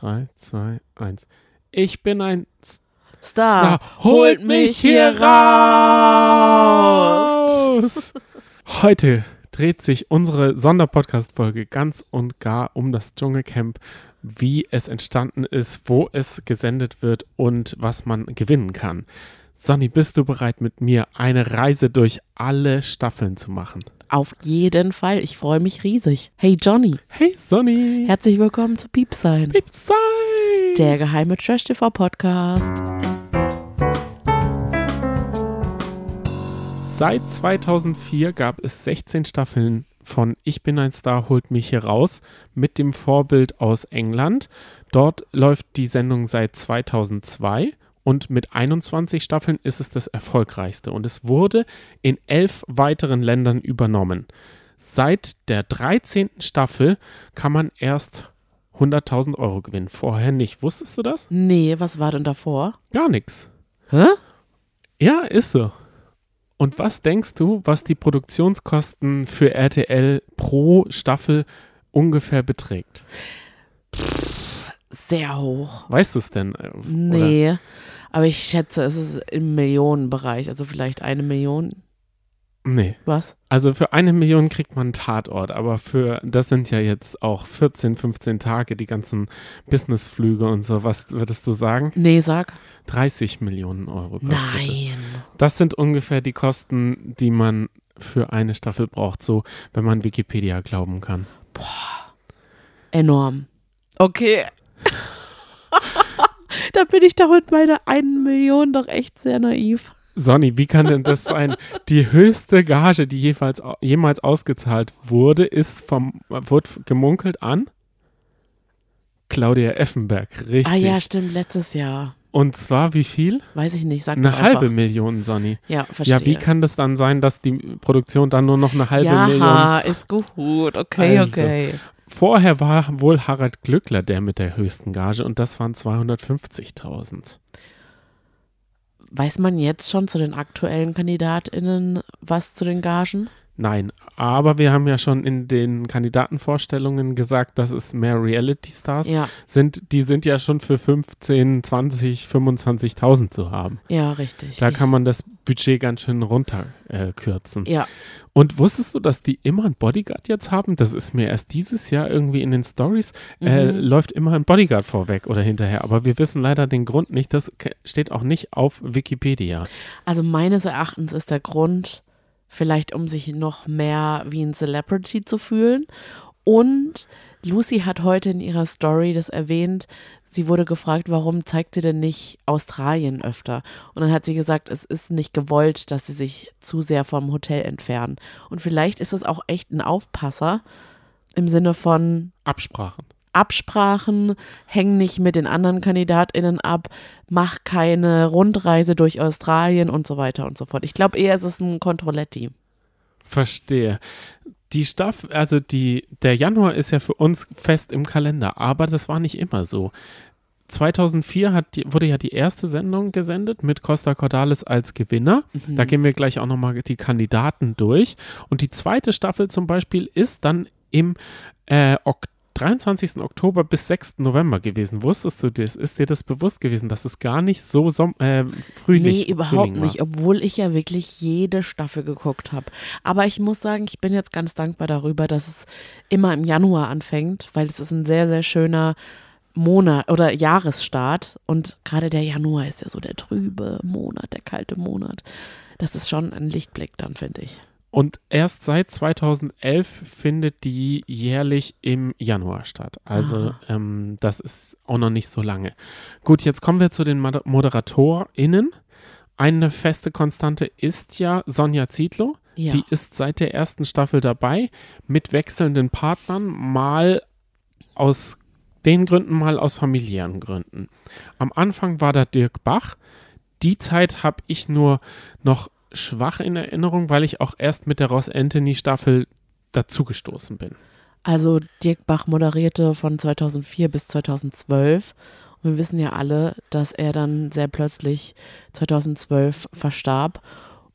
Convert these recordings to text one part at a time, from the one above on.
3, 2, 1. Ich bin ein Star, Star. Holt mich hier raus! Heute dreht sich unsere Sonderpodcast-Folge ganz und gar um das Dschungelcamp, wie es entstanden ist, wo es gesendet wird und was man gewinnen kann. Sonny, bist du bereit, mit mir eine Reise durch alle Staffeln zu machen? Auf jeden Fall. Ich freue mich riesig. Hey Johnny, Hey Sonny! herzlich willkommen zu Piepsein, Piepsei! der geheime Trash TV Podcast. Seit 2004 gab es 16 Staffeln von Ich bin ein Star, holt mich hier raus mit dem Vorbild aus England. Dort läuft die Sendung seit 2002 und mit 21 Staffeln ist es das erfolgreichste und es wurde in elf weiteren Ländern übernommen. Seit der 13. Staffel kann man erst 100.000 Euro gewinnen. Vorher nicht. Wusstest du das? Nee, was war denn davor? Gar nichts. Hä? Ja, ist so. Und was denkst du, was die Produktionskosten für RTL pro Staffel ungefähr beträgt? Sehr hoch. Weißt du es denn? äh, Oder? Nee, aber ich schätze, es ist im Millionenbereich, also vielleicht eine Million. Nee. Was? Also für eine Million kriegt man einen Tatort, aber für, das sind ja jetzt auch 14, 15 Tage, die ganzen Businessflüge und so. Was würdest du sagen? Nee, sag. 30 Millionen Euro kostet. Nein. Das sind ungefähr die Kosten, die man für eine Staffel braucht, so wenn man Wikipedia glauben kann. Enorm. Okay. da bin ich doch mit meiner einen Million doch echt sehr naiv. Sonny, wie kann denn das sein? Die höchste Gage, die jeweils, jemals ausgezahlt wurde, ist vom, wurde gemunkelt an Claudia Effenberg, richtig. Ah ja, stimmt, letztes Jahr. Und zwar wie viel? Weiß ich nicht, sag Eine halbe einfach. Million, Sonny. Ja, verstehe. Ja, wie kann das dann sein, dass die Produktion dann nur noch eine halbe ja, Million ist gut. Okay, Also. okay. Vorher war wohl Harald Glückler der mit der höchsten Gage und das waren 250.000. Weiß man jetzt schon zu den aktuellen KandidatInnen was zu den Gagen? Nein, aber wir haben ja schon in den Kandidatenvorstellungen gesagt, dass es mehr Reality-Stars Ja, sind. Die sind ja schon für 15, 20, 25.000 zu haben. ja, richtig. Da kann man das Budget ganz schön runterkürzen. Äh. Ja, Und wusstest du, dass die immer einen Bodyguard jetzt haben? Das ist mir erst dieses Jahr irgendwie in den Stories äh, Mhm. läuft immer ein Bodyguard vorweg oder hinterher. Aber wir wissen leider den Grund nicht. Das steht auch nicht auf Wikipedia. also meines Erachtens ist der Grund vielleicht, um sich noch mehr wie ein Celebrity zu fühlen. Und Lucy hat heute in ihrer Story das erwähnt. Sie wurde gefragt, warum zeigt sie denn nicht Australien öfter? Und dann hat sie gesagt, es ist nicht gewollt, dass sie sich zu sehr vom Hotel entfernen. Und vielleicht ist es auch echt ein Aufpasser im Sinne von, Absprachen. Absprachen, häng nicht mit den anderen KandidatInnen ab, mach keine Rundreise durch Australien und so weiter und so fort. Ich glaube eher, es ist ein Controletti. Verstehe. Die Staffel, also die, der Januar ist ja für uns fest im Kalender, aber das war nicht immer so. 2004 hat die, wurde ja die erste Sendung gesendet mit Costa Cordalis als Gewinner. Mhm. Da gehen wir gleich auch nochmal die Kandidaten durch. Und die zweite Staffel zum Beispiel ist dann im äh, Ok- 23. Oktober bis 6. November gewesen. Wusstest du das? Ist dir das bewusst gewesen, dass es gar nicht so Som äh, Frühling Nee, überhaupt nicht, obwohl ich ja wirklich jede Staffel geguckt habe. Aber ich muss sagen, ich bin jetzt ganz dankbar darüber, dass es immer im Januar anfängt, weil es ist ein sehr, sehr schöner Monat oder Jahresstart. Und gerade der Januar ist ja so der trübe Monat, der kalte Monat. Das ist schon ein Lichtblick dann, finde ich. Und erst seit 2011 findet die jährlich im Januar statt. Also ähm, das ist auch noch nicht so lange. Gut, jetzt kommen wir zu den Mod- ModeratorInnen. Eine feste Konstante ist ja Sonja Zietlow. Ja. Die ist seit der ersten Staffel dabei mit wechselnden Partnern, mal aus den Gründen, mal aus familiären Gründen. Am Anfang war da Dirk Bach. Die Zeit habe ich nur noch schwach in Erinnerung, weil ich auch erst mit der Ross Anthony Staffel dazugestoßen bin. Also Dirk Bach moderierte von 2004 bis 2012. Und wir wissen ja alle, dass er dann sehr plötzlich 2012 verstarb.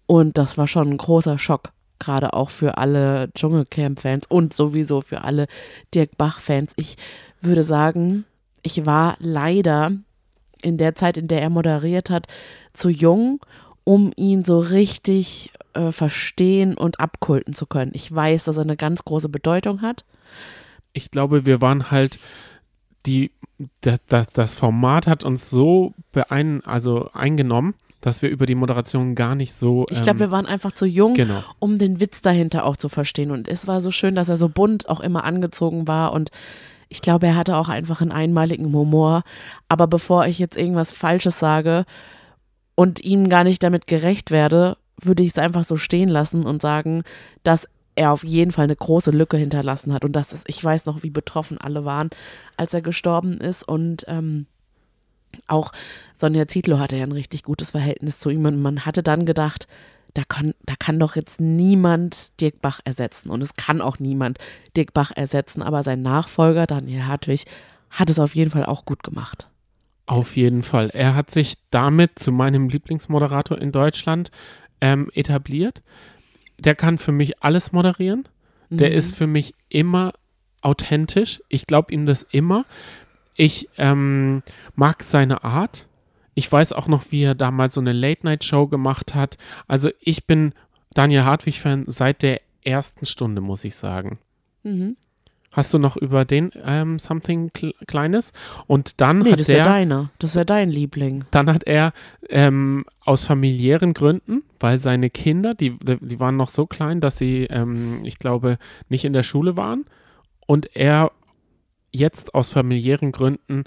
Und das war schon ein großer Schock, gerade auch für alle Dschungelcamp-Fans und sowieso für alle Dirk Bach-Fans. Ich würde sagen, ich war leider in der Zeit, in der er moderiert hat, zu jung, um ihn so richtig äh, verstehen und abkulten zu können. Ich weiß, dass er eine ganz große Bedeutung hat. Ich glaube, wir waren halt die, das, das, das Format hat uns so beein, also eingenommen, dass wir über die Moderation gar nicht so. Ich glaube, ähm, wir waren einfach zu jung, Genau. um den Witz dahinter auch zu verstehen. Und es war so schön, dass er so bunt auch immer angezogen war. Und ich glaube, er hatte auch einfach einen einmaligen Humor. Aber bevor ich jetzt irgendwas Falsches sage und ihm gar nicht damit gerecht werde, würde ich es einfach so stehen lassen und sagen, dass er auf jeden Fall eine große Lücke hinterlassen hat. Und das ist, ich weiß noch, wie betroffen alle waren, als er gestorben ist. Und ähm, auch Sonja Zietlow hatte ja ein richtig gutes Verhältnis zu ihm. Und man hatte dann gedacht, da kann, da kann doch jetzt niemand Dirk Bach ersetzen. Und es kann auch niemand Dirk Bach ersetzen. Aber sein Nachfolger, Daniel Hartwig, hat es auf jeden Fall auch gut gemacht. Auf jeden Fall. Er hat sich damit zu meinem Lieblingsmoderator in Deutschland ähm, etabliert. Der kann für mich alles moderieren. Der Mhm. ist für mich immer authentisch. Ich glaube ihm das immer. Ich ähm, mag seine Art. Ich weiß auch noch, wie er damals so eine Late-Night-Show gemacht hat. Also ich bin Daniel Hartwig-Fan seit der ersten Stunde, muss ich sagen. Mhm. Hast du noch über den ähm, Something Kle- Kleines? Und dann Nee, hat das ist ja deiner. Das ist ja dein Liebling. dann hat er ähm, aus familiären Gründen, weil seine Kinder, die, die waren noch so klein, dass sie, ähm, ich glaube, nicht in der Schule waren. Und er jetzt aus familiären Gründen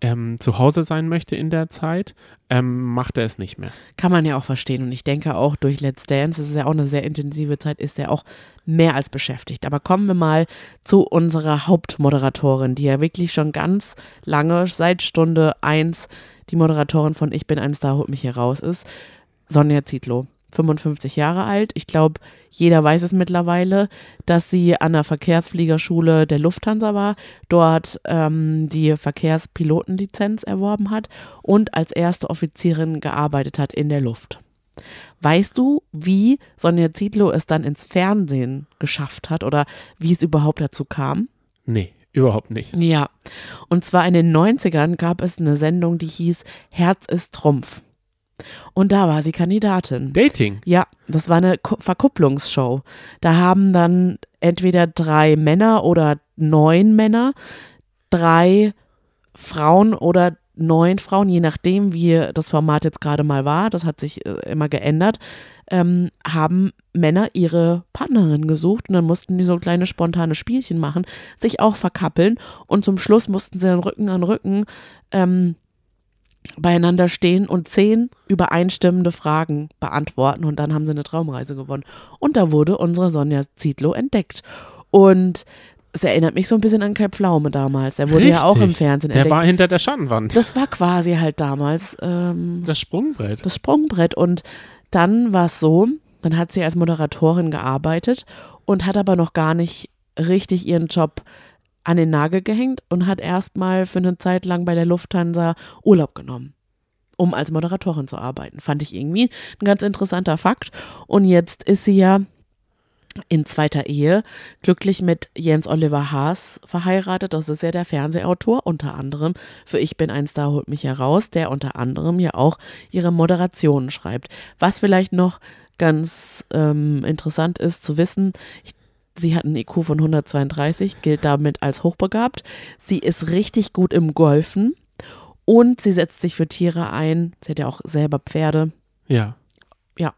ähm, zu Hause sein möchte in der Zeit, ähm, macht er es nicht mehr. Kann man ja auch verstehen. Und ich denke auch durch Let's Dance, das ist ja auch eine sehr intensive Zeit, ist er auch mehr als beschäftigt. Aber kommen wir mal zu unserer Hauptmoderatorin, die ja wirklich schon ganz lange, seit Stunde eins die Moderatorin von Ich bin ein Star, holt mich hier raus ist. Sonja Zietlow. 55 Jahre alt. Ich glaube, jeder weiß es mittlerweile, dass sie an der Verkehrsfliegerschule der Lufthansa war, dort ähm, die Verkehrspilotenlizenz erworben hat und als erste Offizierin gearbeitet hat in der Luft. Weißt du, wie Sonja Zietlow es dann ins Fernsehen geschafft hat oder wie es überhaupt dazu kam? Nee, überhaupt nicht. Ja, und zwar in den 90ern gab es eine Sendung, die hieß Herz ist Trumpf. Und da war sie Kandidatin. Dating. Ja, das war eine Ku- Verkupplungsshow. Da haben dann entweder drei Männer oder neun Männer, drei Frauen oder neun Frauen, je nachdem, wie das Format jetzt gerade mal war, das hat sich äh, immer geändert, ähm, haben Männer ihre Partnerin gesucht und dann mussten die so kleine spontane Spielchen machen, sich auch verkappeln und zum Schluss mussten sie dann Rücken an Rücken ähm, beieinander stehen und zehn übereinstimmende Fragen beantworten und dann haben sie eine Traumreise gewonnen. Und da wurde unsere Sonja Zietlow entdeckt. Und es erinnert mich so ein bisschen an Kai Pflaume damals. Er wurde ja auch im Richtig. Fernsehen Der entdeckt. war hinter der Schattenwand. das war quasi halt damals ähm, Das Sprungbrett. das Sprungbrett. Und dann war es so, dann hat sie als Moderatorin gearbeitet und hat aber noch gar nicht richtig ihren Job an den Nagel gehängt und hat erstmal für eine Zeit lang bei der Lufthansa Urlaub genommen, um als Moderatorin zu arbeiten. Fand ich irgendwie ein ganz interessanter Fakt. Und jetzt ist sie ja in zweiter Ehe glücklich mit Jens Oliver Haas verheiratet. Das ist ja der Fernsehautor, unter anderem für Ich bin ein Star, holt mich heraus, der unter anderem ja auch ihre Moderationen schreibt. Was vielleicht noch ganz ähm, interessant ist zu wissen, ich, sie hat einen IQ von 132, gilt damit als hochbegabt. Sie ist richtig gut im Golfen und sie setzt sich für Tiere ein. Sie hat ja auch selber Pferde. Ja. Ja.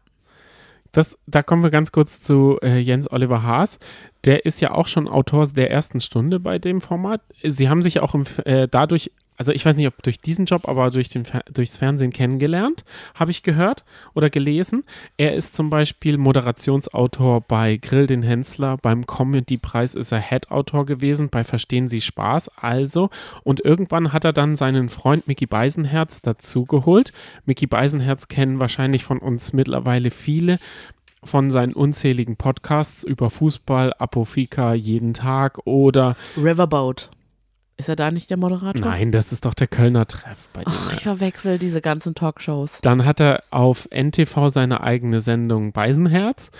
Das, da kommen wir ganz kurz zu äh, Jens Oliver Haas. Der ist ja auch schon Autor der ersten Stunde bei dem Format. Sie haben sich auch im, äh, dadurch, also ich weiß nicht, ob durch diesen Job, aber durch den, durchs Fernsehen kennengelernt, habe ich gehört oder gelesen. Er ist zum Beispiel Moderationsautor bei Grill den Hensler, beim Comedy-Preis ist er Head-Autor gewesen, bei Verstehen Sie Spaß, also. Und irgendwann hat er dann seinen Freund Mickey Beisenherz dazugeholt. Mickey Beisenherz kennen wahrscheinlich von uns mittlerweile viele von seinen unzähligen Podcasts über Fußball, Apofika jeden Tag oder Riverboat. Ist er da nicht der Moderator? nein, das ist doch der Kölner Treff bei dem. Ach, ich verwechsel diese ganzen Talkshows. Dann hat er auf NTV seine eigene Sendung Beisenherz.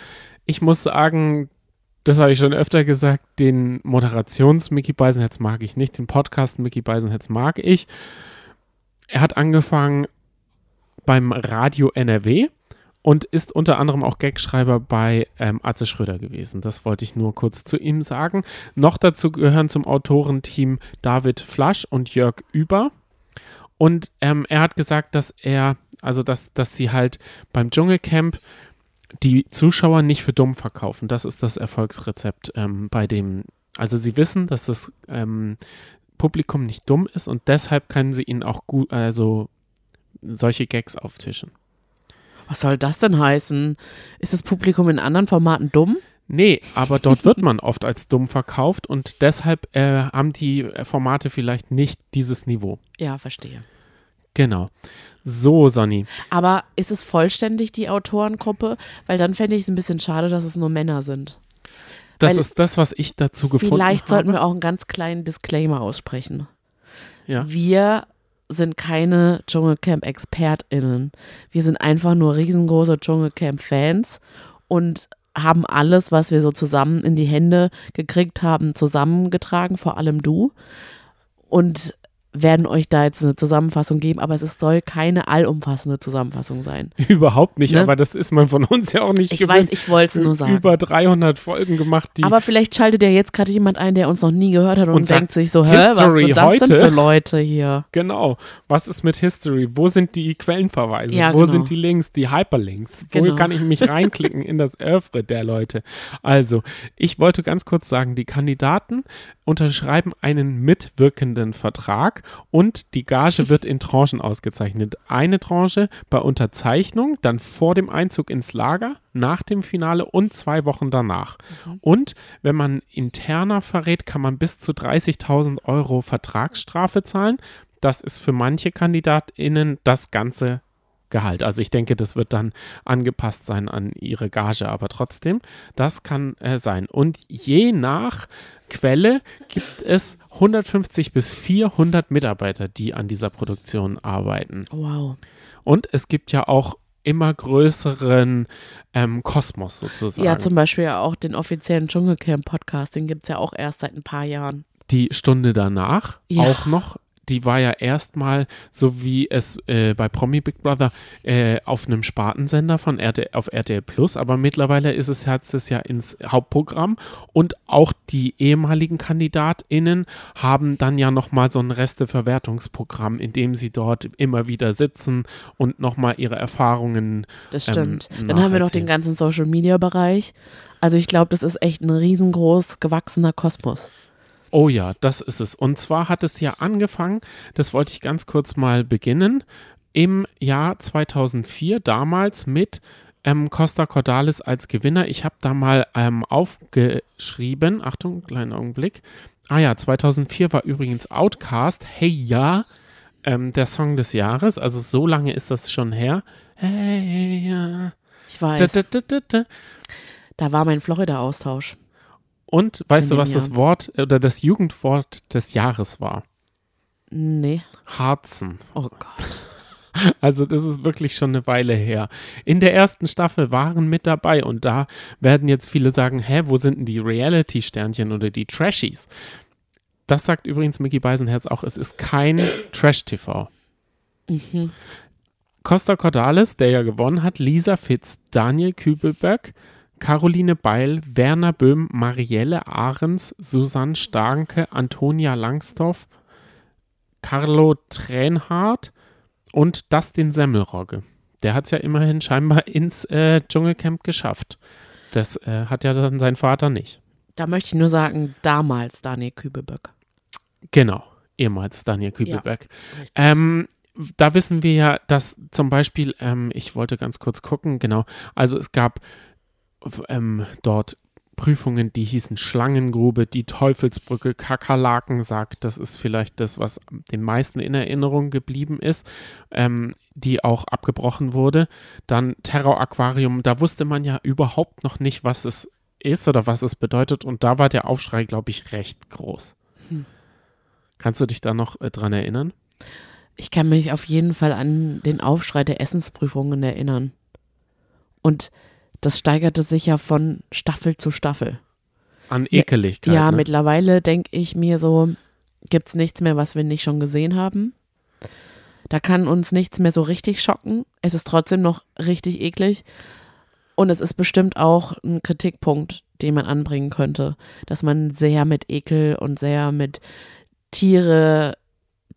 Ich muss sagen, das habe ich schon öfter gesagt, den Moderations-Mickey Beisenherz mag ich nicht, den Podcast Mickey Beisenherz mag ich. Er hat angefangen beim Radio NRW und ist unter anderem auch Gagschreiber bei ähm, Atze Schröder gewesen. Das wollte ich nur kurz zu ihm sagen. Noch dazu gehören zum Autorenteam David Flasch und Jörg Über. Und ähm, er hat gesagt, dass er, also dass, dass sie halt beim Dschungelcamp die Zuschauer nicht für dumm verkaufen. Das ist das Erfolgsrezept ähm, bei dem. Also sie wissen, dass das ähm, Publikum nicht dumm ist und deshalb können sie ihnen auch gut, also solche Gags auftischen. Was soll das denn heißen? Ist das Publikum in anderen Formaten dumm? Nee, aber dort wird man oft als dumm verkauft und deshalb äh, haben die Formate vielleicht nicht dieses Niveau. Ja, verstehe. Genau. So, Sonny. Aber ist es vollständig die Autorengruppe? Weil dann fände ich es ein bisschen schade, dass es nur Männer sind. Das Weil ist das, was ich dazu gefunden Vielleicht habe. sollten wir auch einen ganz kleinen Disclaimer aussprechen. Ja. Wir sind keine Dschungelcamp-ExpertInnen. Wir sind einfach nur riesengroße Dschungelcamp-Fans und haben alles, was wir so zusammen in die Hände gekriegt haben, zusammengetragen, vor allem du. Und werden euch da jetzt eine Zusammenfassung geben, aber es ist, soll keine allumfassende Zusammenfassung sein. Überhaupt nicht, Ne? aber das ist man von uns ja auch nicht Ich gewöhnt. weiß, ich wollte es nur sagen. Über 300 Folgen gemacht, die Aber vielleicht schaltet ja jetzt gerade jemand ein, der uns noch nie gehört hat und, Und denkt sich so, hä, was History sind das heute? denn für Leute hier? Genau. Was ist mit History? Wo sind die Quellenverweise? Ja, Wo genau. sind die Links, die Hyperlinks? Wo Genau. kann ich mich reinklicken in das Oeuvre der Leute? Also, ich wollte ganz kurz sagen, die Kandidaten unterschreiben einen mitwirkenden Vertrag und die Gage wird in Tranchen ausgezeichnet. Eine Tranche bei Unterzeichnung, dann vor dem Einzug ins Lager, nach dem Finale und zwei Wochen danach. Und wenn man interner verrät, kann man bis zu 30.000 Euro Vertragsstrafe zahlen. Das ist für manche KandidatInnen das ganze Gehalt. Also ich denke, das wird dann angepasst sein an ihre Gage, aber trotzdem, das kann äh, sein. Und je nach Quelle gibt es 150 bis 400 Mitarbeiter, die an dieser Produktion arbeiten. Wow. Und es gibt ja auch immer größeren ähm, Kosmos sozusagen. Ja, zum Beispiel auch den offiziellen Dschungelcamp-Podcast, den gibt es ja auch erst seit ein paar Jahren. die Stunde danach Ja. auch noch. Die war ja erstmal, so wie es äh, bei Promi Big Brother, äh, auf einem Spartensender von RTL, auf RTL Plus, aber mittlerweile ist es hat es ja ins Hauptprogramm und auch die ehemaligen KandidatInnen haben dann ja nochmal so ein Resteverwertungsprogramm, in dem sie dort immer wieder sitzen und nochmal ihre Erfahrungen Das Ähm, stimmt. Dann haben wir noch den ganzen Social-Media-Bereich. Also ich glaube, das ist echt ein riesengroß gewachsener Kosmos. Oh ja, das ist es. Und zwar hat es ja angefangen, das wollte ich ganz kurz mal beginnen, im Jahr 2004, damals mit ähm, Costa Cordalis als Gewinner. Ich habe da mal ähm, aufgeschrieben, Achtung, kleinen Augenblick. Ah ja, 2004 war übrigens Outcast, Hey Ja, ähm, der Song des Jahres. Also so lange ist das schon her. Hey Ja. Ich weiß, da, da, da, da. da war mein Florida-Austausch. Und weißt du, was das Jahr. Wort oder das Jugendwort des Jahres war? Nee. Harzen. Oh Gott. Also das ist wirklich schon eine Weile her. In der ersten Staffel waren mit dabei und da werden jetzt viele sagen, hä, wo sind denn die Reality-Sternchen oder die Trashies? Das sagt übrigens Mickey Beisenherz auch, es ist kein Trash-TV. Mhm. Costa Cordalis, der ja gewonnen hat, Lisa Fitz, Daniel Kübelböck, Caroline Beil, Werner Böhm, Marielle Ahrens, Susanne Starke, Antonia Langsdorff, Carlo Tränhardt und Dustin Semmelrogge. Der hat es ja immerhin scheinbar ins äh, Dschungelcamp geschafft. Das äh, hat ja dann sein Vater nicht. Da möchte ich nur sagen, damals Daniel Kübelböck. Genau, ehemals Daniel Kübelberg. Richtig. Ähm, da wissen wir ja, dass zum Beispiel, ähm, ich wollte ganz kurz gucken, genau, also es gab ähm, dort Prüfungen, die hießen Schlangengrube, die Teufelsbrücke, Kakerlaken sagt, das ist vielleicht das, was den meisten in Erinnerung geblieben ist, ähm, die auch abgebrochen wurde. Dann Terror-Aquarium, da wusste man ja überhaupt noch nicht, was es ist oder was es bedeutet und da war der Aufschrei, glaube ich, recht groß. Hm. Kannst du dich da noch äh, dran erinnern? Ich kann mich auf jeden Fall an den Aufschrei der Essensprüfungen erinnern. Und das steigerte sich ja von Staffel zu Staffel. An Ekeligkeit. Ja, ne? mittlerweile denke ich mir so, gibt es nichts mehr, was wir nicht schon gesehen haben. Da kann uns nichts mehr so richtig schocken. Es ist trotzdem noch richtig eklig. Und es ist bestimmt auch ein Kritikpunkt, den man anbringen könnte, dass man sehr mit Ekel und sehr mit Tiere,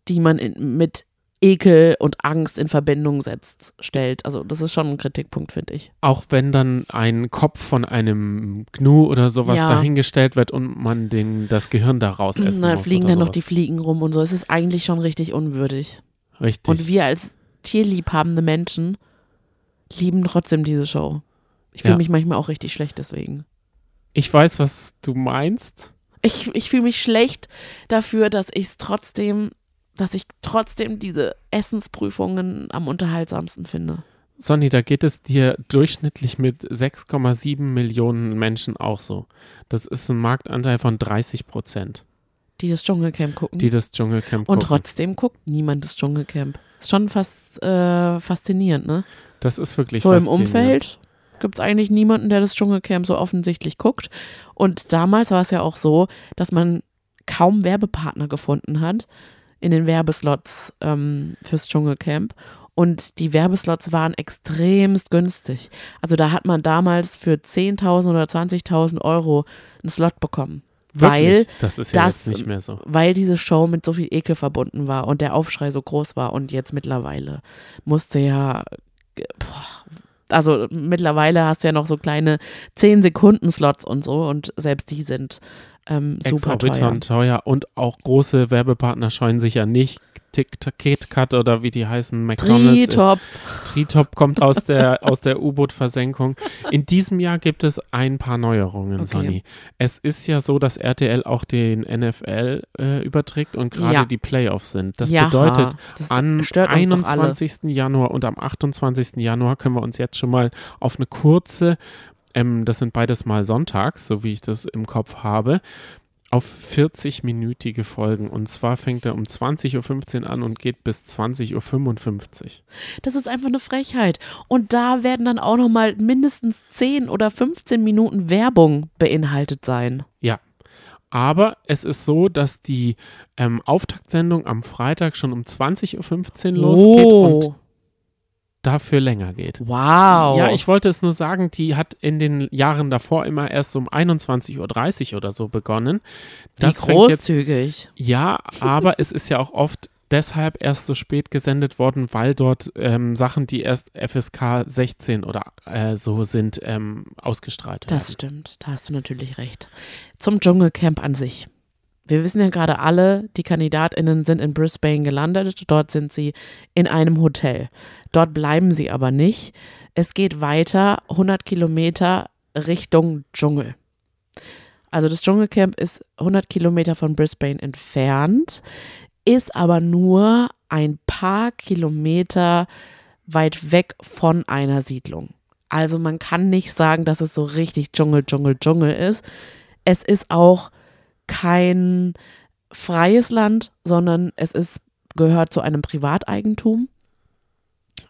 die man in, mit Ekel und Angst in Verbindung setzt, stellt. Also das ist schon ein Kritikpunkt, finde ich. Auch wenn dann ein Kopf von einem Gnu oder sowas Ja. dahingestellt wird und man den, das Gehirn da rausessen Da muss fliegen oder dann noch die Fliegen rum und so. Es ist eigentlich schon richtig unwürdig. Richtig. Und wir als tierliebhabende Menschen lieben trotzdem diese Show. Ich fühle Ja. mich manchmal auch richtig schlecht deswegen. ich weiß, was du meinst. Ich, ich fühle mich schlecht dafür, dass ich es trotzdem, dass ich trotzdem diese Essensprüfungen am unterhaltsamsten finde. Sonny, da geht es dir durchschnittlich mit 6,7 Millionen Menschen auch so. Das ist ein Marktanteil von 30 Prozent, Die das Dschungelcamp gucken. die das Dschungelcamp und gucken. trotzdem guckt niemand das Dschungelcamp. Ist schon fast äh, faszinierend, ne? Das ist wirklich so im. Umfeld gibt es eigentlich niemanden, der das Dschungelcamp so offensichtlich guckt. Und damals war es ja auch so, dass man kaum Werbepartner gefunden hat in den Werbeslots ähm, fürs Dschungelcamp. Und die Werbeslots waren extremst günstig. Also da hat man damals für 10.000 oder 20.000 Euro einen Slot bekommen. Weil Wirklich? das ist ja das- nicht mehr so. weil diese Show mit so viel Ekel verbunden war und der Aufschrei so groß war und jetzt mittlerweile musste ja, boah, also mittlerweile hast du ja noch so kleine 10 Sekunden Slots und so und selbst die sind ähm, super teuer. Teuer und auch große Werbepartner scheuen sich ja nicht. KitKat oder wie die heißen, McDonalds. Tri-Top. Tritop kommt aus der, aus der U-Boot-Versenkung. In diesem Jahr gibt es ein paar Neuerungen, Okay. Sonny. Es ist ja so, dass RTL auch den NFL äh, überträgt und gerade Ja. die Playoffs sind. Das ja, bedeutet, das am stört uns doch alle. 21. Januar und am 28. Januar können wir uns jetzt schon mal auf eine kurze, ähm, das sind beides mal sonntags, so wie ich das im Kopf habe, auf 40-minütige Folgen. Und zwar fängt er um 20.15 Uhr an und geht bis 20.55 Uhr. Das ist einfach eine Frechheit. Und da werden dann auch noch mal mindestens 10 oder 15 Minuten Werbung beinhaltet sein. Ja. Aber es ist so, dass die ähm, Auftaktsendung am Freitag schon um 20.15 Uhr losgeht und dafür länger geht. Wow. Ja, ich wollte es nur sagen, die hat in den Jahren davor immer erst um 21.30 Uhr oder so begonnen. Wie Das jetzt, großzügig. ja, aber es ist ja auch oft deshalb erst so spät gesendet worden, weil dort ähm, Sachen, die erst FSK 16 oder äh, so sind, ähm, ausgestrahlt werden. Das stimmt, da hast du natürlich recht. Zum Dschungelcamp an sich. Wir wissen ja gerade alle, die KandidatInnen sind in Brisbane gelandet. Dort sind sie in einem Hotel. Dort bleiben sie aber nicht. Es geht weiter 100 Kilometer Richtung Dschungel. Also das Dschungelcamp ist 100 Kilometer von Brisbane entfernt, ist aber nur ein paar Kilometer weit weg von einer Siedlung. Also man kann nicht sagen, dass es so richtig Dschungel, Dschungel, Dschungel ist. Es ist auch kein freies Land, sondern es ist, gehört zu einem Privateigentum.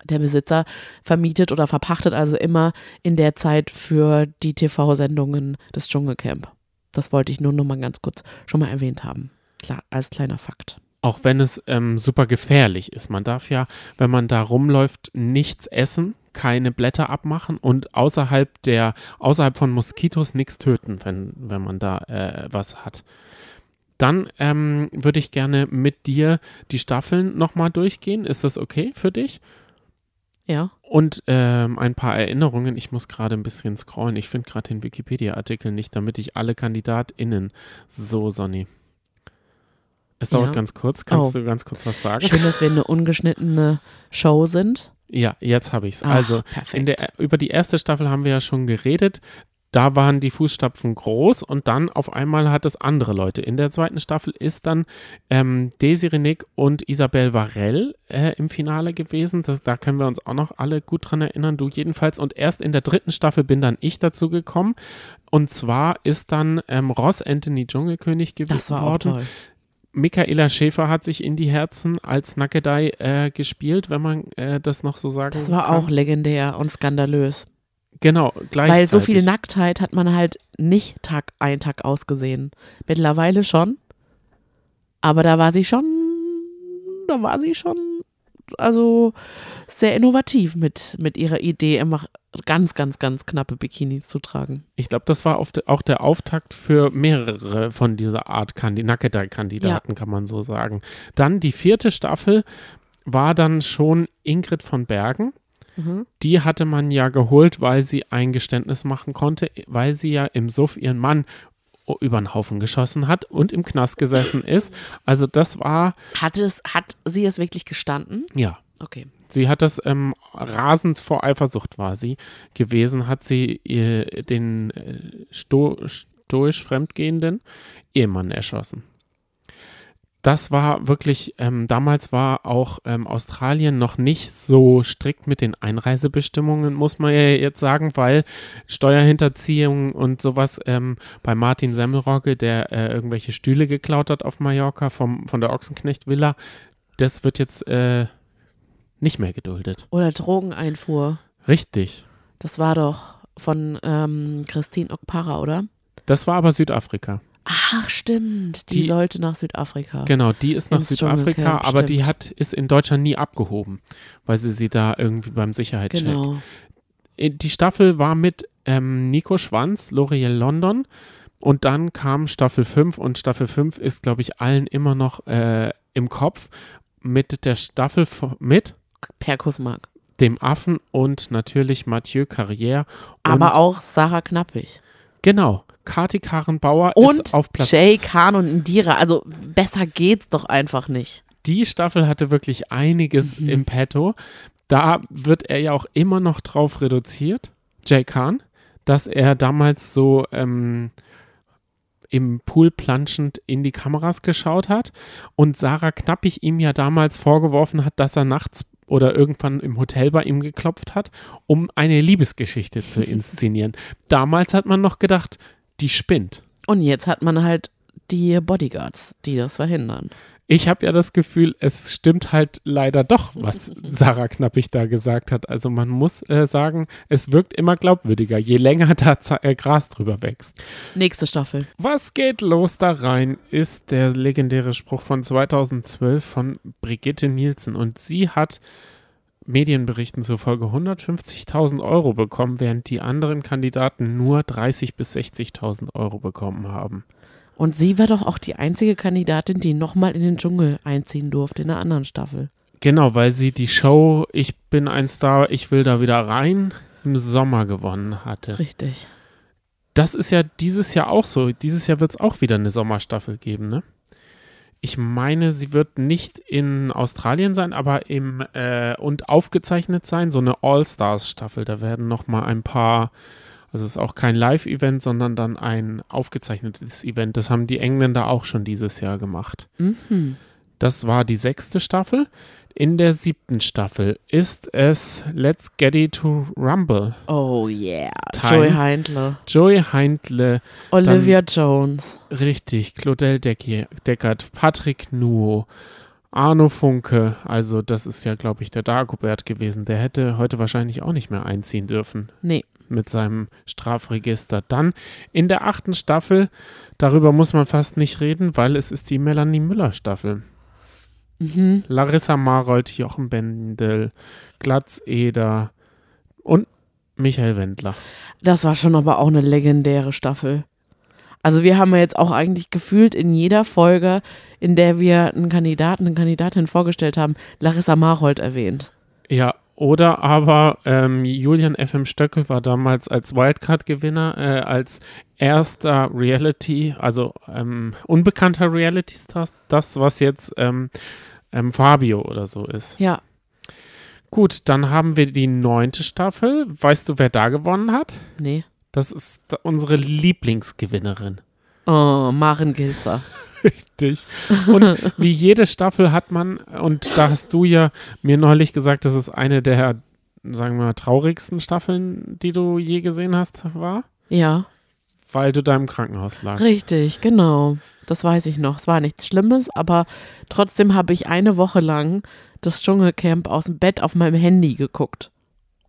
Der Besitzer vermietet oder verpachtet also immer in der Zeit für die TV-Sendungen des Dschungelcamp. Das wollte ich nur noch mal ganz kurz schon mal erwähnt haben. Klar, als kleiner Fakt. Auch wenn es ähm, super gefährlich ist. Man darf ja, wenn man da rumläuft, nichts essen, keine Blätter abmachen und außerhalb der, außerhalb von Moskitos nichts töten, wenn, wenn man da äh, was hat. Dann ähm, würde ich gerne mit dir die Staffeln nochmal durchgehen. Ist das okay für dich? Ja. Und ähm, ein paar Erinnerungen. Ich muss gerade ein bisschen scrollen. Ich finde gerade den Wikipedia-Artikel nicht, damit ich alle KandidatInnen. So, Sonny. Es dauert Ja. ganz kurz. Kannst Oh. du ganz kurz was sagen? Schön, dass wir eine ungeschnittene Show sind. Ja, jetzt habe ich es. Also, in der, über die erste Staffel haben wir ja schon geredet. Da waren die Fußstapfen groß und dann auf einmal hat es andere Leute. In der zweiten Staffel ist dann ähm, Desiree Nick und Isabel Varell äh, im Finale gewesen. Das, da können wir uns auch noch alle gut dran erinnern, du jedenfalls. Und erst in der dritten Staffel bin dann ich dazu gekommen. Und zwar ist dann ähm, Ross Anthony Dschungelkönig gewesen das war auch worden. toll. Michaela Schäfer hat sich in die Herzen als Nackedei äh, gespielt, wenn man äh, das noch so sagen Das war kann. auch legendär und skandalös. Genau, gleichzeitig. Weil so viel Nacktheit hat man halt nicht Tag ein, Tag ausgesehen. Mittlerweile schon. Aber da war sie schon, da war sie schon, also sehr innovativ mit, mit ihrer Idee, immer ganz, ganz, ganz knappe Bikinis zu tragen. Ich glaube, das war auch der Auftakt für mehrere von dieser Art Kandi Nackedei-Kandidaten, ja. kann man so sagen. Dann die vierte Staffel war dann schon Ingrid von Bergen. Mhm. Die hatte man ja geholt, weil sie ein Geständnis machen konnte, weil sie ja im Suff ihren Mann über den Haufen geschossen hat und im Knast gesessen ist. Also das war. Hat, es, hat sie es wirklich gestanden? Ja. Okay. Sie hat das ähm, rasend vor Eifersucht war sie gewesen, hat sie ihr, den äh, sto, stoisch fremdgehenden Ehemann erschossen das war wirklich, ähm, damals war auch ähm, Australien noch nicht so strikt mit den Einreisebestimmungen, muss man ja jetzt sagen, weil Steuerhinterziehung und sowas ähm, bei Martin Semmelrogge, der äh, irgendwelche Stühle geklaut hat auf Mallorca vom, von der Ochsenknecht Villa, das wird jetzt äh, nicht mehr geduldet. Oder Drogeneinfuhr. Richtig. Das war doch von ähm, Christine Okpara, oder? Das war aber Südafrika. Ach, stimmt. Die, die, sollte nach Südafrika. Genau, die ist nach Südafrika, aber stimmt. die hat, ist in Deutschland nie abgehoben, weil sie sie da irgendwie beim Sicherheitscheck. Genau. Äh, die Staffel war mit ähm, Nico Schwanz, L'Oreal London und dann kam Staffel 5 und Staffel 5 ist, glaube ich, allen immer noch äh, im Kopf mit der Staffel mit Perkus Mark. Dem Affen und natürlich Mathieu Carrière. Aber auch Sarah Knappig. Genau. Kati Karrenbauer und ist auf Platz Jay Kahn und Indira. Also besser geht's doch einfach nicht. Die Staffel hatte wirklich einiges mhm. im Petto. Da wird er ja auch immer noch drauf reduziert, Jay Kahn, dass er damals so ähm, im Pool planschend in die Kameras geschaut hat und Sarah Knappig ihm ja damals vorgeworfen hat, dass er nachts oder irgendwann im Hotel bei ihm geklopft hat, um eine Liebesgeschichte zu inszenieren. Damals hat man noch gedacht, die spinnt. Und jetzt hat man halt die Bodyguards, die das verhindern. Ich habe ja das Gefühl, es stimmt halt leider doch, was Sarah Knappig da gesagt hat. Also man muss äh, sagen, es wirkt immer glaubwürdiger, je länger da äh, Gras drüber wächst. Nächste Staffel. Was geht los da rein, ist der legendäre Spruch von 2012 von Brigitte Nielsen. Und sie hat Medienberichten zufolge 150.000 Euro bekommen, während die anderen Kandidaten nur 30.000 bis 60.000 Euro bekommen haben. Und sie war doch auch die einzige Kandidatin, die nochmal in den Dschungel einziehen durfte in der anderen Staffel. Genau, weil sie die Show Ich bin ein Star, ich will da wieder rein im Sommer gewonnen hatte. Richtig. Das ist ja dieses Jahr auch so. Dieses Jahr wird es auch wieder eine Sommerstaffel geben, ne? Ich meine, sie wird nicht in Australien sein, aber im äh, und aufgezeichnet sein, so eine All-Stars-Staffel. Da werden noch mal ein paar, also es ist auch kein Live-Event, sondern dann ein aufgezeichnetes Event. Das haben die Engländer auch schon dieses Jahr gemacht. Mhm. Das war die sechste Staffel. In der siebten Staffel ist es Let's Get It to Rumble. Oh yeah. Time. Joey Heindle. Joey Heindle. Olivia Jones. Richtig. Claudel Deckert. Patrick Nuo. Arno Funke. Also, das ist ja, glaube ich, der Dagobert gewesen. Der hätte heute wahrscheinlich auch nicht mehr einziehen dürfen. Nee. Mit seinem Strafregister. Dann in der achten Staffel, darüber muss man fast nicht reden, weil es ist die Melanie Müller Staffel. Mhm. Larissa Marold, Jochen Bendel, Glatz Eder und Michael Wendler. Das war schon aber auch eine legendäre Staffel. Also wir haben ja jetzt auch eigentlich gefühlt in jeder Folge, in der wir einen Kandidaten, eine Kandidatin vorgestellt haben, Larissa Marold erwähnt. Ja, oder aber ähm, Julian F.M. Stöckel war damals als Wildcard-Gewinner, äh, als erster Reality, also ähm, unbekannter Reality-Star, das, was jetzt ähm, ähm, Fabio oder so ist. Ja. Gut, dann haben wir die neunte Staffel. Weißt du, wer da gewonnen hat? Nee. Das ist unsere Lieblingsgewinnerin. Oh, Maren Gilzer. Richtig. Und wie jede Staffel hat man, und da hast du ja mir neulich gesagt, dass es eine der, sagen wir mal, traurigsten Staffeln, die du je gesehen hast, war. Ja. Weil du da im Krankenhaus lagst. Richtig, genau. Das weiß ich noch. Es war nichts Schlimmes, aber trotzdem habe ich eine Woche lang das Dschungelcamp aus dem Bett auf meinem Handy geguckt.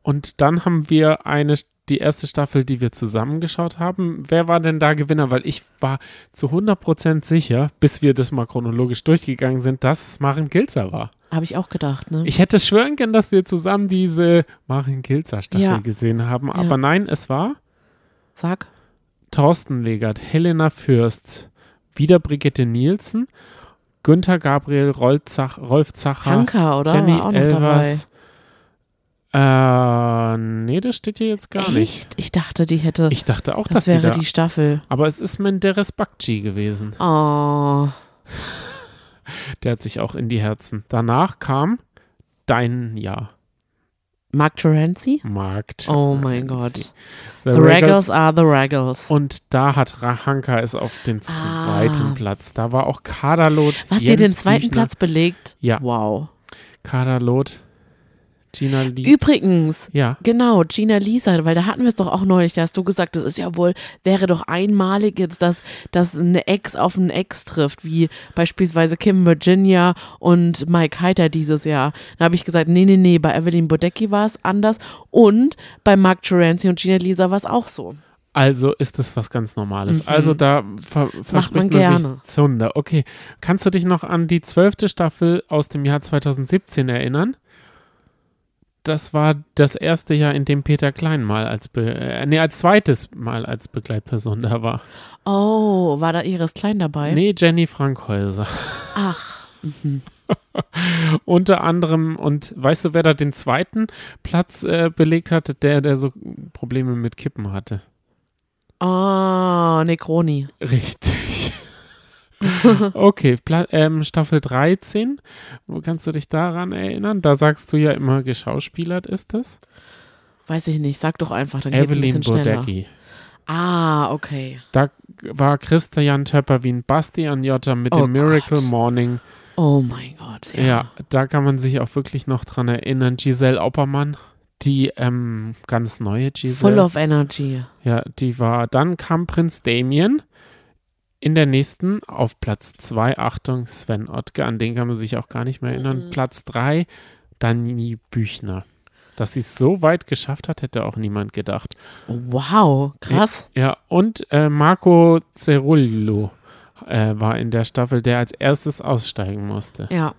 Und dann haben wir eine die erste Staffel, die wir zusammengeschaut haben. Wer war denn da Gewinner? Weil ich war zu 100% sicher, bis wir das mal chronologisch durchgegangen sind, dass es Maren Gilzer war. Habe ich auch gedacht, ne? Ich hätte schwören können, dass wir zusammen diese Maren Gilzer Staffel Ja. gesehen haben, aber Ja. nein, es war Sag. Thorsten Legert, Helena Fürst, wieder Brigitte Nielsen, Günther Gabriel, Rolf, Zach, Rolf Zacher, Hanka, oder? Jenny Elvers. Äh, nee, das steht hier jetzt gar nicht. Ich dachte, die hätte. Ich dachte auch, das dass wäre die da, die Staffel. aber es ist Menderes Bakci gewesen. Oh. Der hat sich auch in die Herzen. Danach kam dein Jahr, Mark Terenzi? Mark. Oh mein Terenzi. Gott. The, The. Regals are the Regals. Und da hat Rahanka es auf den zweiten Ah. Platz. Da war auch Kaderlot. Was dir Jens den zweiten Büchner. Platz belegt? Ja. Wow. Kaderlot, Gina Lee. Übrigens, ja, genau, Gina Lisa, weil da hatten wir es doch auch neulich, da hast du gesagt, das ist ja wohl, wäre doch einmalig jetzt, dass, dass eine Ex auf einen Ex trifft, wie beispielsweise Kim Virginia und Mike Heiter dieses Jahr. Da habe ich gesagt, nee, nee, nee, bei Evelyn Bodecki war es anders und bei Mark Terenzi und Gina Lisa war es auch so. also ist das was ganz Normales. Mhm. Also da ver verspricht man man, gerne. sich Zunder. Okay, kannst du dich noch an die zwölfte Staffel aus dem Jahr 2017 erinnern? Das war das erste Jahr, in dem Peter Klein mal als, Be äh, nee, als zweites Mal als Begleitperson da war. Oh, war da Iris Klein dabei? Nee, Jenny Frankhäuser. Ach, mhm. Unter anderem, und weißt du, wer da den zweiten Platz äh, belegt hatte? Der, der so Probleme mit Kippen hatte. oh, Necroni. Richtig. okay, Pla ähm, Staffel 13. Wo kannst du dich daran erinnern? Da sagst du ja immer, geschauspielert ist das. Weiß ich nicht, sag doch einfach, dann geht's ein Evelyn bisschen schneller. Bodecki. Ah, okay. Da war Christian Töpperwien, Bastian Jotta mit Oh dem Miracle Gott. Morning. Oh mein Gott. Ja. Ja. da kann man sich auch wirklich noch dran erinnern. Giselle Oppermann, die ähm, ganz neue Giselle. Full of Energy. Ja, die war. Dann kam Prinz Damien. In der nächsten auf Platz 2, Achtung, Sven Ottke, an den kann man sich auch gar nicht mehr erinnern. Mhm. Platz 3, Dani Büchner. Dass sie es so weit geschafft hat, hätte auch niemand gedacht. Wow, krass. Ja, und äh, Marco Cerullo äh, war in der Staffel, der als erstes aussteigen musste. Ja.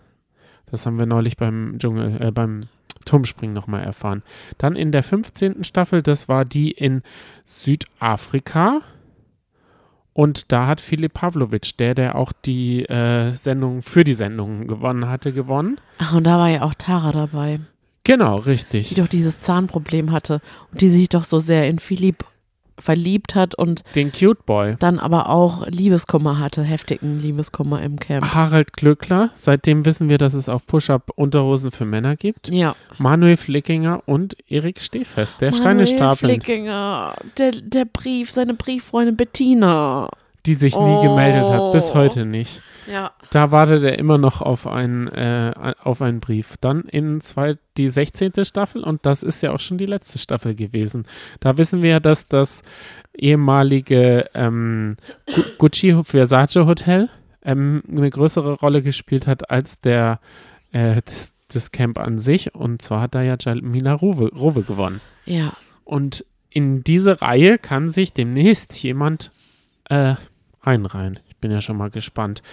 Das haben wir neulich beim Dschungel, äh, beim Turmspringen nochmal erfahren. Dann in der 15. Staffel, das war die in Südafrika. Und da hat Philipp Pavlovic, der, der auch die äh, Sendung für die Sendung gewonnen hatte, gewonnen. Ach, und da war ja auch Tara dabei, Genau, die richtig. doch dieses Zahnproblem hatte und die sich doch so sehr in Philipp verliebt hat und Den Cute Boy. dann aber auch Liebeskummer hatte, heftigen Liebeskummer im Camp. Harald Glöckler, seitdem wissen wir, dass es auch Push-Up-Unterhosen für Männer gibt. Ja. Manuel Flickinger und Erik Stehfest, der Steine Manuel stapeln, Flickinger, der, der Brief, seine Brieffreundin Bettina. Die sich nie gemeldet hat, bis Oh. heute nicht. Ja. Da wartet er immer noch auf, ein, äh, auf einen Brief. Dann in zwei, die 16. Staffel und das ist ja auch schon die letzte Staffel gewesen. Da wissen wir ja, dass das ehemalige ähm, Gu Gucci Versace Hotel ähm, eine größere Rolle gespielt hat als der äh, das, das Camp an sich. Und zwar hat da ja Jamila Rowe, Rowe gewonnen. Ja. Und in diese Reihe kann sich demnächst jemand äh, einreihen. Ich bin ja schon mal gespannt.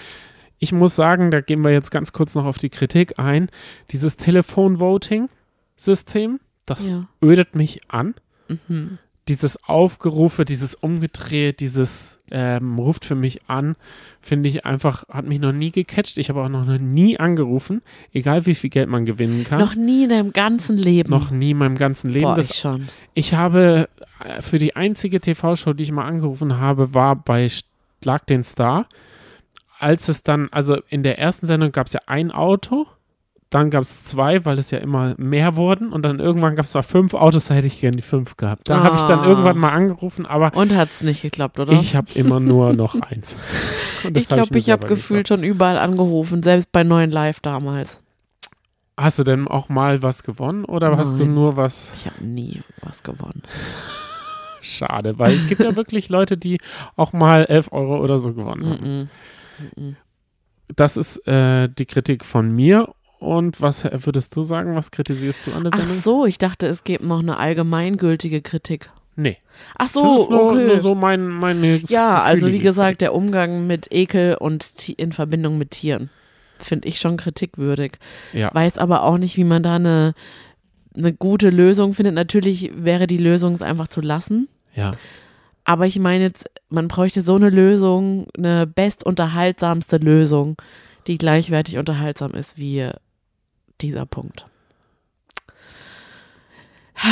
Ich muss sagen, da gehen wir jetzt ganz kurz noch auf die Kritik ein. Dieses Telefon-Voting-System, das ja. ödet mich an. Mhm. Dieses Aufgerufe, dieses Umgedreht, dieses ähm, ruft für mich an, finde ich einfach, hat mich noch nie gecatcht. Ich habe auch noch nie angerufen, egal wie viel Geld man gewinnen kann. Noch nie in deinem ganzen Leben. Noch nie in meinem ganzen Leben. Boah, das ich schon. ich habe äh, für die einzige TV-Show, die ich mal angerufen habe, war bei Schlag den Star. Als es dann, also in der ersten Sendung gab es ja ein Auto, dann gab es zwei, weil es ja immer mehr wurden und dann irgendwann gab es zwar fünf Autos, da hätte ich gerne die fünf gehabt. Da habe ich dann Ah. irgendwann mal angerufen, aber Und hat es nicht geklappt, oder? ich habe immer nur noch eins. Ich glaube, mir ich habe gefühlt schon überall angerufen, selbst bei Neuen Live damals. Hast du denn auch mal was gewonnen oder hast du Nein. nur was Ich habe nie was gewonnen. schade? Weil es gibt ja wirklich Leute, die auch mal 11 Euro oder so gewonnen haben. Mhm. Mhm. Das ist äh, die Kritik von mir. Und was würdest du sagen? Was kritisierst du an der Ach Sendung? so, ich dachte, es gibt noch eine allgemeingültige Kritik. Nee. Ach so, das ist nur, okay. nur so mein, meine ja, also Gefühle, wie die- gesagt, der Umgang mit Ekel und in Verbindung mit Tieren finde ich schon kritikwürdig. Ja. Weiß aber auch nicht, wie man da eine, eine gute Lösung findet. Natürlich wäre die Lösung, es einfach zu lassen. Ja. Aber ich meine jetzt, man bräuchte so eine Lösung, eine bestunterhaltsamste Lösung, die gleichwertig unterhaltsam ist wie dieser Punkt.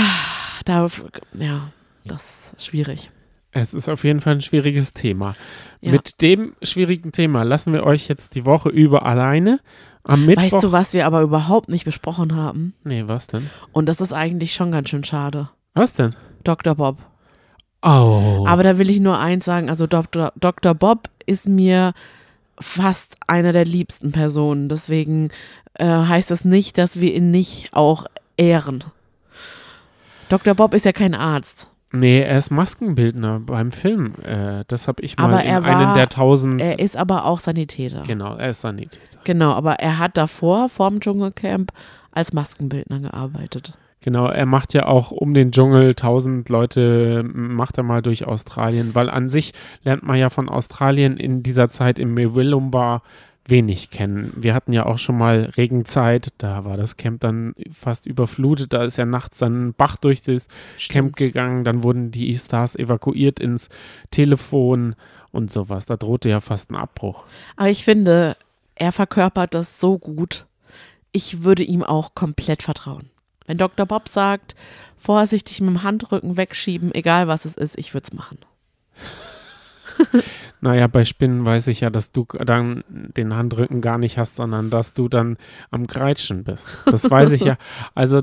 Da, ja, das ist schwierig. Es ist auf jeden Fall ein schwieriges Thema. Ja. Mit dem schwierigen Thema lassen wir euch jetzt die Woche über alleine. Am Mittwoch. Weißt du, was wir aber überhaupt nicht besprochen haben? Nee, was denn? Und das ist eigentlich schon ganz schön schade. Was denn? Dr. Bob. Oh. Aber da will ich nur eins sagen, also Dr. Dr. Bob ist mir fast einer der liebsten Personen. Deswegen äh, heißt das nicht, dass wir ihn nicht auch ehren. Dr. Bob ist ja kein Arzt. nee, er ist Maskenbildner beim Film. Äh, das habe ich mal Aber in er einen war- der tausend. Er ist aber auch Sanitäter. genau, er ist Sanitäter. Genau, aber er hat davor, vorm Dschungelcamp, als Maskenbildner gearbeitet. Genau, er macht ja auch um den Dschungel tausend Leute, macht er mal durch Australien, weil an sich lernt man ja von Australien in dieser Zeit im Mewillumbar wenig kennen. Wir hatten ja auch schon mal Regenzeit, da war das Camp dann fast überflutet, da ist ja nachts dann ein Bach durch das Camp gegangen, dann wurden die Stars evakuiert ins Telefon und sowas. Da drohte ja fast ein Abbruch. Aber ich finde, er verkörpert das so gut. Ich würde ihm auch komplett vertrauen. Wenn Dr. Bob sagt, vorsichtig mit dem Handrücken wegschieben, egal was es ist, ich würde es machen. Naja, bei Spinnen weiß ich ja, dass du dann den Handrücken gar nicht hast, sondern dass du dann am Greitschen bist. Das weiß ich ja. Also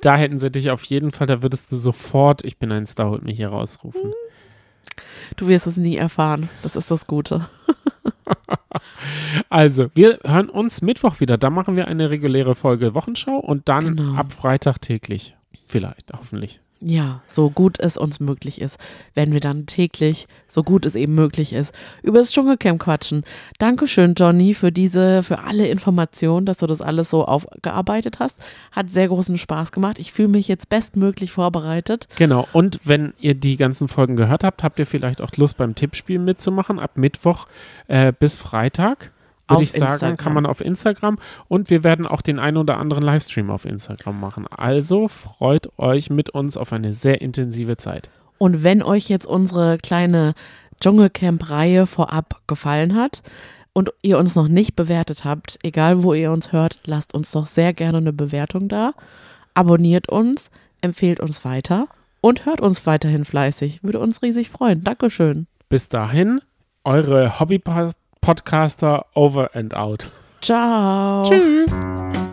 da hätten sie dich auf jeden Fall, da würdest du sofort, ich bin ein Star, holt mich hier rausrufen. Du wirst es nie erfahren. Das ist das Gute. Also, wir hören uns Mittwoch wieder. Da machen wir eine reguläre Folge Wochenschau und dann Genau. ab Freitag täglich. Vielleicht, hoffentlich. Ja, so gut es uns möglich ist, wenn wir dann täglich, so gut es eben möglich ist, über das Dschungelcamp quatschen. Dankeschön, Johnny, für diese, für alle Informationen, dass du das alles so aufgearbeitet hast. Hat sehr großen Spaß gemacht. Ich fühle mich jetzt bestmöglich vorbereitet. Genau, und wenn ihr die ganzen Folgen gehört habt, habt ihr vielleicht auch Lust beim Tippspiel mitzumachen. Ab Mittwoch äh, bis Freitag, würde ich sagen, Instagram. kann man auf Instagram. Und wir werden auch den ein oder anderen Livestream auf Instagram machen. Also freut euch mit uns auf eine sehr intensive Zeit. Und wenn euch jetzt unsere kleine Dschungelcamp-Reihe vorab gefallen hat und ihr uns noch nicht bewertet habt, egal wo ihr uns hört, lasst uns doch sehr gerne eine Bewertung da. Abonniert uns, empfehlt uns weiter und hört uns weiterhin fleißig. Würde uns riesig freuen. Dankeschön. Bis dahin, eure Hobby-Podcaster over and out. Ciao. Tschüss.